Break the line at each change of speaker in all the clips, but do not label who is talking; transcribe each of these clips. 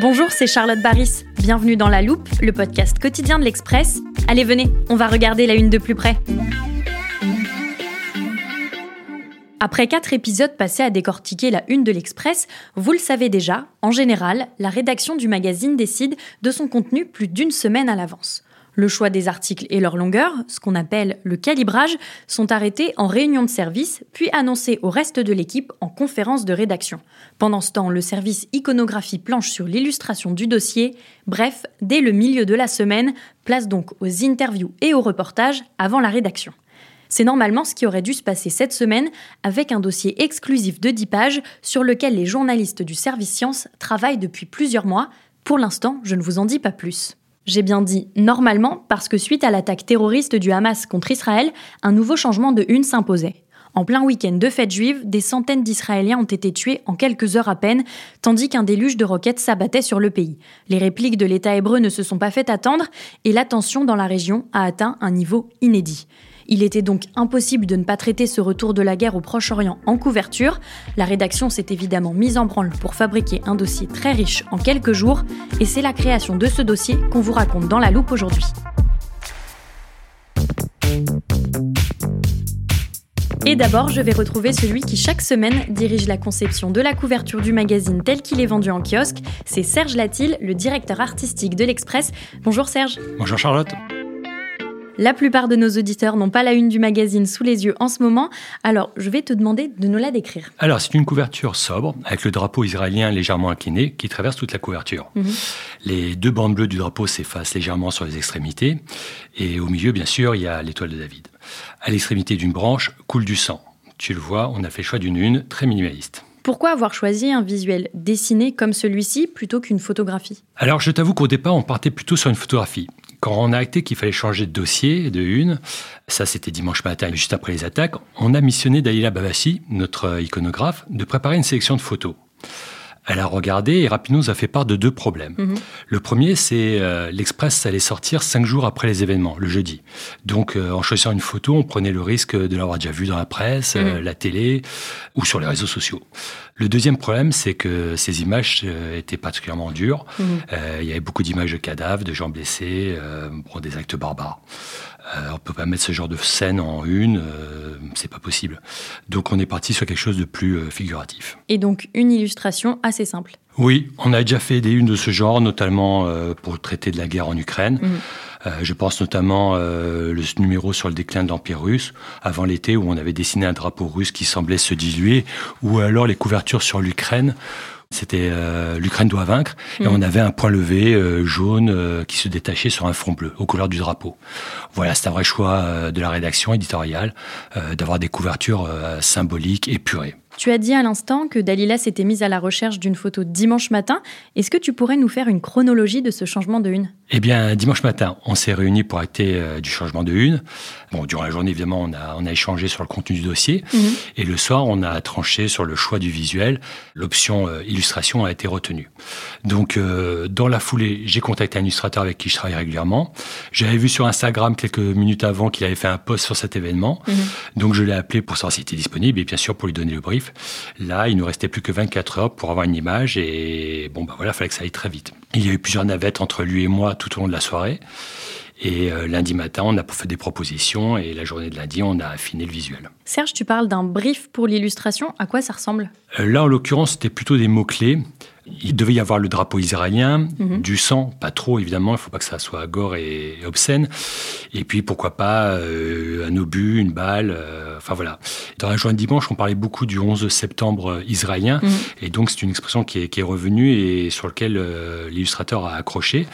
Bonjour, c'est Charlotte Baris. Bienvenue dans La Loupe, le podcast quotidien de l'Express. Allez, venez, on va regarder la une de plus près. Après quatre épisodes passés à décortiquer la une de l'Express, vous le savez déjà, en général, la rédaction du magazine décide de son contenu plus d'une semaine à l'avance. Le choix des articles et leur longueur, ce qu'on appelle le calibrage, sont arrêtés en réunion de service, puis annoncés au reste de l'équipe en conférence de rédaction. Pendant ce temps, le service iconographie planche sur l'illustration du dossier. Bref, dès le milieu de la semaine, place donc aux interviews et aux reportages avant la rédaction. C'est normalement ce qui aurait dû se passer cette semaine avec un dossier exclusif de 10 pages sur lequel les journalistes du service science travaillent depuis plusieurs mois. Pour l'instant, je ne vous en dis pas plus. J'ai bien dit normalement parce que suite à l'attaque terroriste du Hamas contre Israël, un nouveau changement de une s'imposait. En plein week-end de fête juive, des centaines d'Israéliens ont été tués en quelques heures à peine, tandis qu'un déluge de roquettes s'abattait sur le pays. Les répliques de l'État hébreu ne se sont pas fait attendre et la tension dans la région a atteint un niveau inédit. Il était donc impossible de ne pas traiter ce retour de la guerre au Proche-Orient en couverture. La rédaction s'est évidemment mise en branle pour fabriquer un dossier très riche en quelques jours, et c'est la création de ce dossier qu'on vous raconte dans la loupe aujourd'hui. Et d'abord, je vais retrouver celui qui chaque semaine dirige la conception de la couverture du magazine tel qu'il est vendu en kiosque. C'est Serge Latil, le directeur artistique de l'Express. Bonjour Serge.
Bonjour Charlotte.
La plupart de nos auditeurs n'ont pas la une du magazine sous les yeux en ce moment, alors je vais te demander de nous la décrire.
Alors, c'est une couverture sobre, avec le drapeau israélien légèrement incliné, qui traverse toute la couverture.
Mhm.
Les deux bandes bleues du drapeau s'effacent légèrement sur les extrémités, et au milieu, bien sûr, il y a l'étoile de David. À l'extrémité d'une branche coule du sang. Tu le vois, on a fait le choix d'une une très minimaliste.
Pourquoi avoir choisi un visuel dessiné comme celui-ci plutôt qu'une photographie?
Alors, je t'avoue qu'au départ, on partait plutôt sur une photographie. Quand on a acté qu'il fallait changer de dossier, de une, ça c'était dimanche matin, juste après les attaques, on a missionné Dalila Babassi, notre iconographe, de préparer une sélection de photos. Elle a regardé et rapidement nous a fait part de deux problèmes.
Mhm.
Le premier, c'est euh, l'Express allait sortir cinq jours après les événements, le jeudi. Donc, euh, en choisissant une photo, on prenait le risque de l'avoir déjà vue dans la presse, euh, la télé ou sur les réseaux sociaux. Le deuxième problème, c'est que ces images euh, étaient particulièrement dures.
Mhm.
Euh, il y avait beaucoup d'images de cadavres, de gens blessés, euh, bon, des actes barbares. Euh, on peut pas mettre ce genre de scène en une, euh, c'est pas possible. Donc on est parti sur quelque chose de plus euh, figuratif.
Et donc une illustration assez simple.
Oui, on a déjà fait des unes de ce genre, notamment euh, pour traiter de la guerre en Ukraine.
Mhm.
Euh, je pense notamment euh, le numéro sur le déclin de l'Empire russe, avant l'été, où on avait dessiné un drapeau russe qui semblait se diluer, ou alors les couvertures sur l'Ukraine. C'était euh, l'Ukraine doit vaincre, et
Mhm.
on avait un point levé euh, jaune euh, qui se détachait sur un fond bleu, aux couleurs du drapeau. Voilà, c'est un vrai choix euh, de la rédaction éditoriale euh, d'avoir des couvertures euh, symboliques épurées.
Tu as dit à l'instant que Dalila s'était mise à la recherche d'une photo dimanche matin. Est-ce que tu pourrais nous faire une chronologie de ce changement de une?
Eh bien, dimanche matin, on s'est réunis pour acter euh, du changement de une. Bon, durant la journée, évidemment, on a, on a échangé sur le contenu du dossier. Et le soir, on a tranché sur le choix du visuel. L'option euh, illustration a été retenue. Donc, euh, dans la foulée, j'ai contacté un illustrateur avec qui je travaille régulièrement. J'avais vu sur Instagram quelques minutes avant qu'il avait fait un post sur cet événement. Donc, je l'ai appelé pour savoir s'il était disponible et bien sûr pour lui donner le brief. Là, il nous restait plus que 24 heures pour avoir une image et bon, bah voilà, fallait que ça aille très vite. Il y a eu plusieurs navettes entre lui et moi tout au long de la soirée. Et euh, lundi matin, on a fait des propositions et la journée de lundi, on a affiné le visuel.
Serge, tu parles d'un brief pour l'illustration. À quoi ça ressemble?
Euh, Là, en l'occurrence, c'était plutôt des mots-clés. Il devait y avoir le drapeau israélien, mhm. du sang, pas trop évidemment, il ne faut pas que ça soit gore et, obscène. Et puis pourquoi pas euh, un obus, une balle, euh, enfin voilà. Dans la journée de dimanche, on parlait beaucoup du 11 septembre israélien, mhm. et donc c'est une expression qui est, revenue et sur laquelle euh, l'illustrateur a accroché.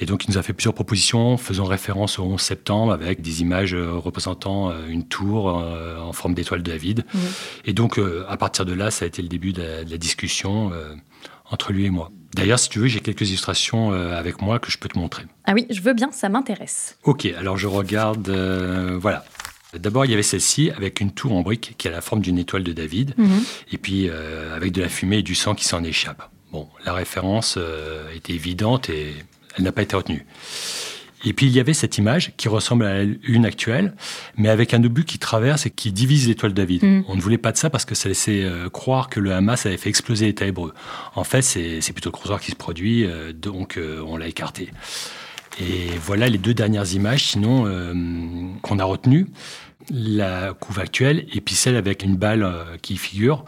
Et donc il nous a fait plusieurs propositions faisant référence au 11 septembre avec des images représentant une tour en forme d'étoile de David. Mhm. Et donc à partir de là, ça a été le début de la, de la discussion entre lui et moi. D'ailleurs, si tu veux, j'ai quelques illustrations euh, avec moi que je peux te montrer.
Ah oui, je veux bien, ça m'intéresse.
Ok, alors je regarde. Euh, voilà. D'abord, il y avait celle-ci avec une tour en brique qui a la forme d'une étoile de David, mhm. et puis euh, avec de la fumée et du sang qui s'en échappe. Bon, la référence était évidente et elle n'a pas été retenue. Et puis il y avait cette image qui ressemble à une actuelle, mais avec un obus qui traverse et qui divise l'étoile David. Mm. On ne voulait pas de ça parce que ça laissait euh, croire que le Hamas avait fait exploser l'État hébreu. En fait, c'est plutôt le croiseur qui se produit, euh, donc euh, on l'a écarté. Et voilà les deux dernières images, sinon, qu'on a retenues la couve actuelle et puis celle avec une balle euh, qui figure.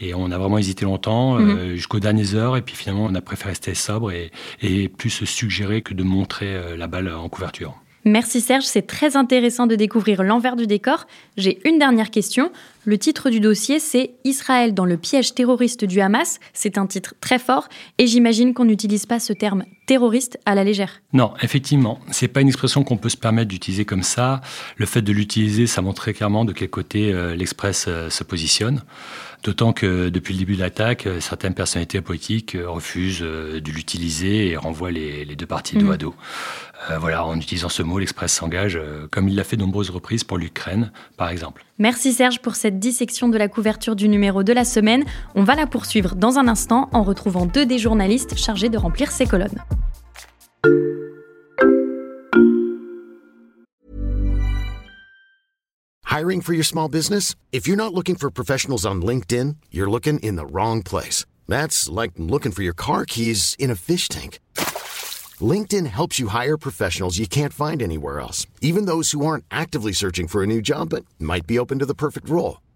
Et on a vraiment hésité longtemps, euh, mhm. jusqu'aux dernières heures. Et puis finalement, on a préféré rester sobre et, et plus se suggérer que de montrer euh, la balle en couverture.
Merci Serge, c'est très intéressant de découvrir l'envers du décor. J'ai une dernière question. Le titre du dossier, c'est Israël dans le piège terroriste du Hamas. C'est un titre très fort et j'imagine qu'on n'utilise pas ce terme terroriste à la légère.
Non, effectivement, c'est pas une expression qu'on peut se permettre d'utiliser comme ça. Le fait de l'utiliser, ça montre très clairement de quel côté euh, l'Express euh, se positionne. D'autant que depuis le début de l'attaque, euh, certaines personnalités politiques refusent de l'utiliser et renvoient les, deux parties dos à mhm. dos. voilà, en utilisant ce mot, l'Express s'engage, comme il l'a fait de nombreuses reprises pour l'Ukraine, par exemple.
Merci Serge pour cette dissection de la couverture du numéro de la semaine. On va la poursuivre dans un instant en retrouvant deux des journalistes chargés de remplir ces colonnes.
Hiring for your small business? If you're not looking for professionals on LinkedIn, you're looking in the wrong place. That's like looking for your car keys in a fish tank. LinkedIn helps you hire professionals you can't find anywhere else, even those who aren't actively searching for a new job but might be open to the perfect role.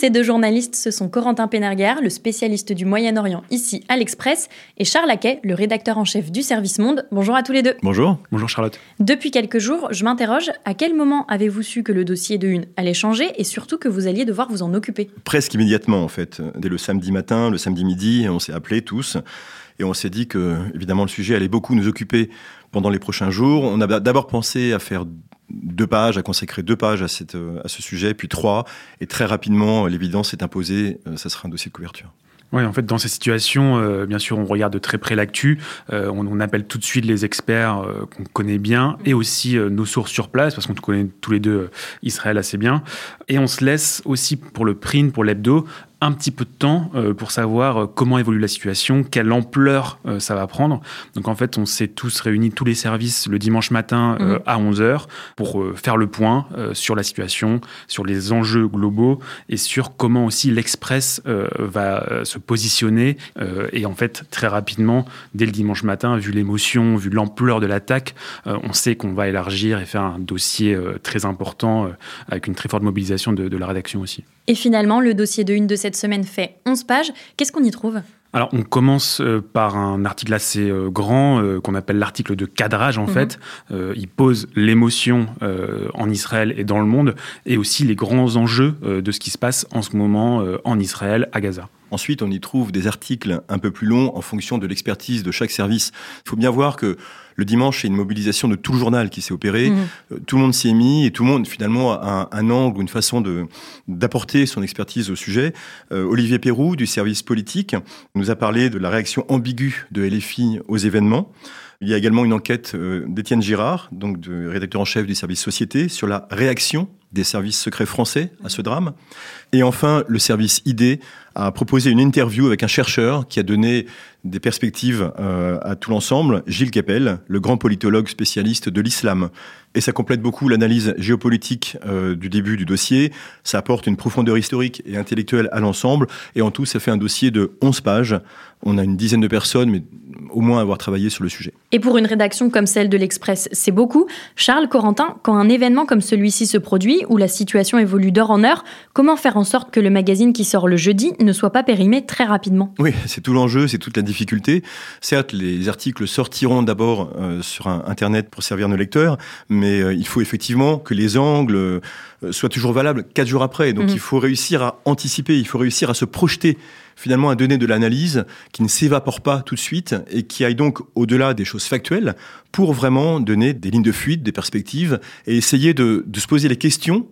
Ces deux journalistes, ce sont Corentin Pénerguer, le spécialiste du Moyen-Orient ici à l'Express, et Charles Laquet, le rédacteur en chef du Service Monde. Bonjour à tous les deux.
Bonjour. Bonjour Charlotte.
Depuis quelques jours, je m'interroge, à quel moment avez-vous su que le dossier de Une allait changer et surtout que vous alliez devoir vous en occuper?
Presque immédiatement en fait. Dès le samedi matin, le samedi midi, on s'est appelés tous et on s'est dit que évidemment le sujet allait beaucoup nous occuper pendant les prochains jours. On a d'abord pensé à faire deux pages, à consacrer deux pages à, cette, à ce sujet, puis trois. Et très rapidement, l'évidence s'est imposée, euh, ça sera un dossier de couverture.
Oui, en fait, dans ces situations, euh, bien sûr, on regarde de très près l'actu, euh, on, appelle tout de suite les experts qu'on connaît bien et aussi nos sources sur place, parce qu'on connaît tous les deux Israël assez bien. Et on se laisse aussi pour le print, pour l'hebdo, un petit peu de temps euh, pour savoir euh, comment évolue la situation, quelle ampleur euh, ça va prendre. Donc en fait, on s'est tous réunis, tous les services, le dimanche matin mhm. à 11h pour faire le point sur la situation, sur les enjeux globaux et sur comment aussi l'Express va se positionner. et en fait, très rapidement, dès le dimanche matin, vu l'émotion, vu l'ampleur de l'attaque, on sait qu'on va élargir et faire un dossier très important avec une très forte mobilisation de, de la rédaction aussi.
Et finalement, le dossier de une de cette semaine fait 11 pages. Qu'est-ce qu'on y trouve?
Alors, on commence euh, par un article assez euh, grand euh, qu'on appelle l'article de cadrage en mhm. fait. il pose l'émotion en Israël et dans le monde et aussi les grands enjeux de ce qui se passe en ce moment en Israël, à Gaza.
Ensuite, on y trouve des articles un peu plus longs en fonction de l'expertise de chaque service. Il faut bien voir que le dimanche, c'est une mobilisation de tout le journal qui s'est opérée. Mmh. Euh, tout le monde s'y est mis et tout le monde, finalement, a un, angle ou une façon de, d'apporter son expertise au sujet. Euh, Olivier Perrou, du service politique, nous a parlé de la réaction ambiguë de LFI aux événements. Il y a également une enquête euh, d'Étienne Girard, donc de rédacteur en chef du service Société, sur la réaction des services secrets français à ce drame. Et enfin, le service ID a proposé une interview avec un chercheur qui a donné des perspectives euh, à tout l'ensemble, Gilles Keppel, le grand politologue spécialiste de l'islam. Et ça complète beaucoup l'analyse géopolitique euh, du début du dossier. Ça apporte une profondeur historique et intellectuelle à l'ensemble. Et en tout, ça fait un dossier de 11 pages. On a une dizaine de personnes, mais au moins avoir travaillé sur le sujet.
Et pour une rédaction comme celle de l'Express, c'est beaucoup. Charles Corentin, quand un événement comme celui-ci se produit, où la situation évolue d'heure en heure, comment faire en sorte que le magazine qui sort le jeudi ne soit pas périmé très rapidement?
Oui, c'est tout l'enjeu, c'est toute la difficulté. Certes, les articles sortiront d'abord euh, sur Internet pour servir nos lecteurs, mais euh, il faut effectivement que les angles euh, soient toujours valables quatre jours après. Donc mhm. il faut réussir à anticiper, il faut réussir à se projeter finalement à donner de l'analyse qui ne s'évapore pas tout de suite et qui aille donc au-delà des choses factuelles pour vraiment donner des lignes de fuite, des perspectives et essayer de, de se poser les questions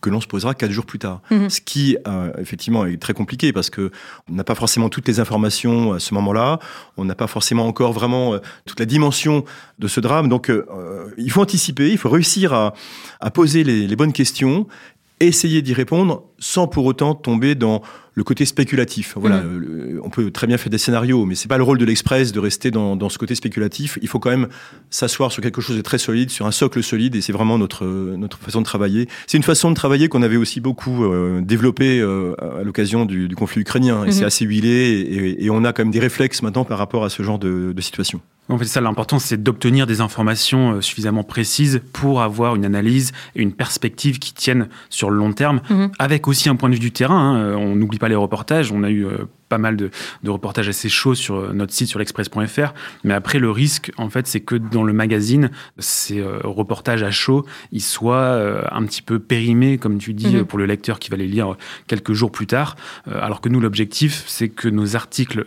que l'on se posera quatre jours plus tard. Mhm. Ce qui, euh, effectivement, est très compliqué parce que on n'a pas forcément toutes les informations à ce moment-là. On n'a pas forcément encore vraiment euh, toute la dimension de ce drame. Donc, euh, il faut anticiper, il faut réussir à, à poser les, les bonnes questions, essayer d'y répondre sans pour autant tomber dans le côté spéculatif. Voilà, mm. on peut très bien faire des scénarios, mais c'est pas le rôle de l'Express de rester dans, dans, ce côté spéculatif. Il faut quand même s'asseoir sur quelque chose de très solide, sur un socle solide, et c'est vraiment notre notre façon de travailler. C'est une façon de travailler qu'on avait aussi beaucoup euh, développée euh, à l'occasion du, du, conflit ukrainien, et mm-hmm. c'est assez huilé, et, et, on a quand même des réflexes maintenant par rapport à ce genre de, de situation.
En fait, ça, l'important, c'est d'obtenir des informations euh, suffisamment précises pour avoir une analyse et une perspective qui tiennent sur le long terme, mm-hmm. avec aussi un point de vue du terrain. Hein. On n'oublie pas les reportages. On a eu euh, pas mal de, reportages assez chauds sur euh, notre site sur l'express.fr. Mais après, le risque, en fait, c'est que dans le magazine, ces euh, reportages à chaud, ils soient un petit peu périmés, comme tu dis, mhm. pour le lecteur qui va les lire quelques jours plus tard. alors que nous, l'objectif, c'est que nos articles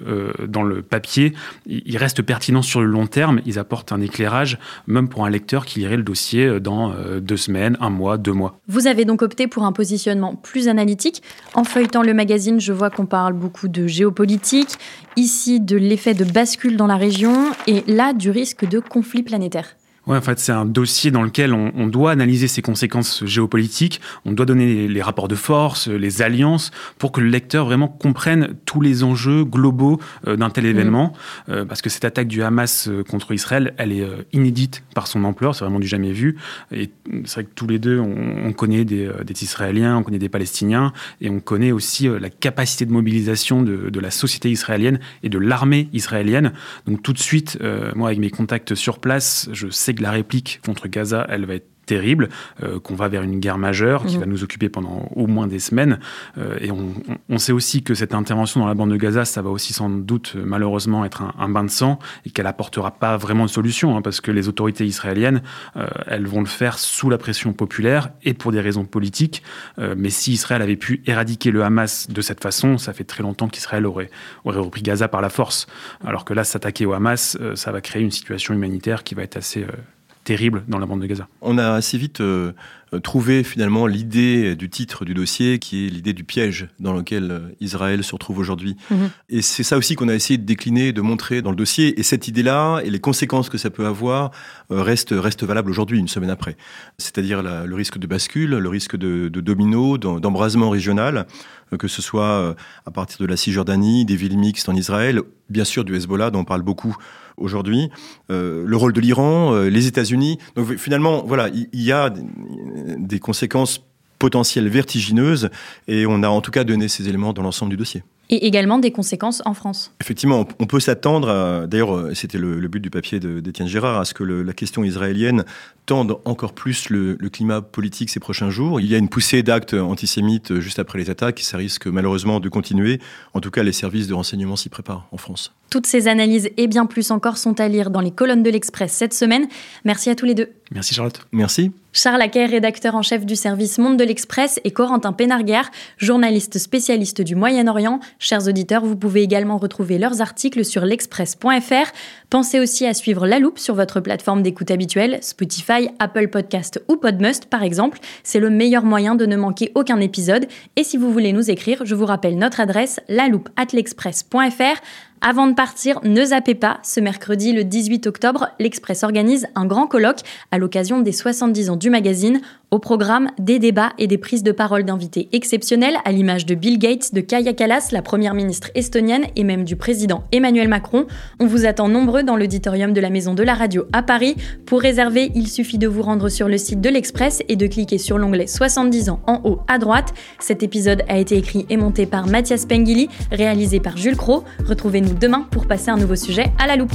dans le papier, ils restent pertinents sur le long terme. Ils apportent un éclairage, même pour un lecteur qui lirait le dossier dans deux semaines, un mois, deux mois.
Vous avez donc opté pour un positionnement plus analytique. En feuilletant le magazine, je vois qu'on parle beaucoup de géopolitique, ici de l'effet de bascule dans la région et là du risque de conflit planétaire.
Ouais, en fait, c'est un dossier dans lequel on, doit analyser ses conséquences géopolitiques, on doit donner les, rapports de force, les alliances, pour que le lecteur vraiment comprenne tous les enjeux globaux euh, d'un tel mmh. événement. Euh, parce que cette attaque du Hamas euh, contre Israël, elle est inédite par son ampleur, c'est vraiment du jamais vu. Et c'est vrai que tous les deux, on, connaît des, Israéliens, on connaît des Palestiniens, et on connaît aussi la capacité de mobilisation de, de, la société israélienne et de l'armée israélienne. Donc tout de suite, moi, avec mes contacts sur place, je sais la réplique contre Gaza, elle va être terrible, euh, qu'on va vers une guerre majeure qui mhm. va nous occuper pendant au moins des semaines. Euh, et on, sait aussi que cette intervention dans la bande de Gaza, ça va aussi sans doute malheureusement être un, bain de sang et qu'elle apportera pas vraiment de solution hein, parce que les autorités israéliennes, euh, elles vont le faire sous la pression populaire et pour des raisons politiques. mais si Israël avait pu éradiquer le Hamas de cette façon, ça fait très longtemps qu'Israël aurait, aurait repris Gaza par la force. Alors que là, s'attaquer au Hamas, ça va créer une situation humanitaire qui va être assez terrible dans la bande de Gaza.
On a assez vite euh, trouvé finalement l'idée du titre du dossier, qui est l'idée du piège dans lequel euh, Israël se retrouve aujourd'hui. Mhm. Et c'est ça aussi qu'on a essayé de décliner, de montrer dans le dossier. Et cette idée-là et les conséquences que ça peut avoir euh, restent, restent valables aujourd'hui, une semaine après. C'est-à-dire le risque de bascule, le risque de, de domino, d'embrasement régional, que ce soit à partir de la Cisjordanie, des villes mixtes en Israël, bien sûr du Hezbollah dont on parle beaucoup aujourd'hui, euh, le rôle de l'Iran, euh, les États-Unis. Donc finalement, voilà, il y, a des conséquences potentielles vertigineuses et on a en tout cas donné ces éléments dans l'ensemble du dossier
et également des conséquences en France.
Effectivement, on peut s'attendre, d'ailleurs euh, c'était le, but du papier d'Étienne Gérard, à ce que la question israélienne tende encore plus le, climat politique ces prochains jours. Il y a une poussée d'actes antisémites juste après les attaques, et ça risque malheureusement de continuer. En tout cas, les services de renseignement s'y préparent en France.
Toutes ces analyses et bien plus encore sont à lire dans les colonnes de l'Express cette semaine. Merci à tous les deux.
Merci Charlotte.
Merci.
Charles Acker, rédacteur en chef du service Monde de l'Express, et Corentin Pénarguer, journaliste spécialiste du Moyen-Orient. Chers auditeurs, vous pouvez également retrouver leurs articles sur l'express.fr. Pensez aussi à suivre La Loupe sur votre plateforme d'écoute habituelle, Spotify, Apple Podcast ou Podmust par exemple. C'est le meilleur moyen de ne manquer aucun épisode. Et si vous voulez nous écrire, je vous rappelle notre adresse, l'express.fr. Avant de partir, ne zappez pas, ce mercredi le 18 octobre, l'Express organise un grand colloque à l'occasion des 70 ans du magazine. Au programme, des débats et des prises de parole d'invités exceptionnels, à l'image de Bill Gates, de Kaya Kallas, la première ministre estonienne, et même du président Emmanuel Macron. On vous attend nombreux dans l'auditorium de la Maison de la Radio à Paris. Pour réserver, il suffit de vous rendre sur le site de l'Express et de cliquer sur l'onglet 70 ans en haut à droite. Cet épisode a été écrit et monté par Mathias Pengili, réalisé par Jules Cro. Retrouvez-nous demain pour passer un nouveau sujet à la loupe.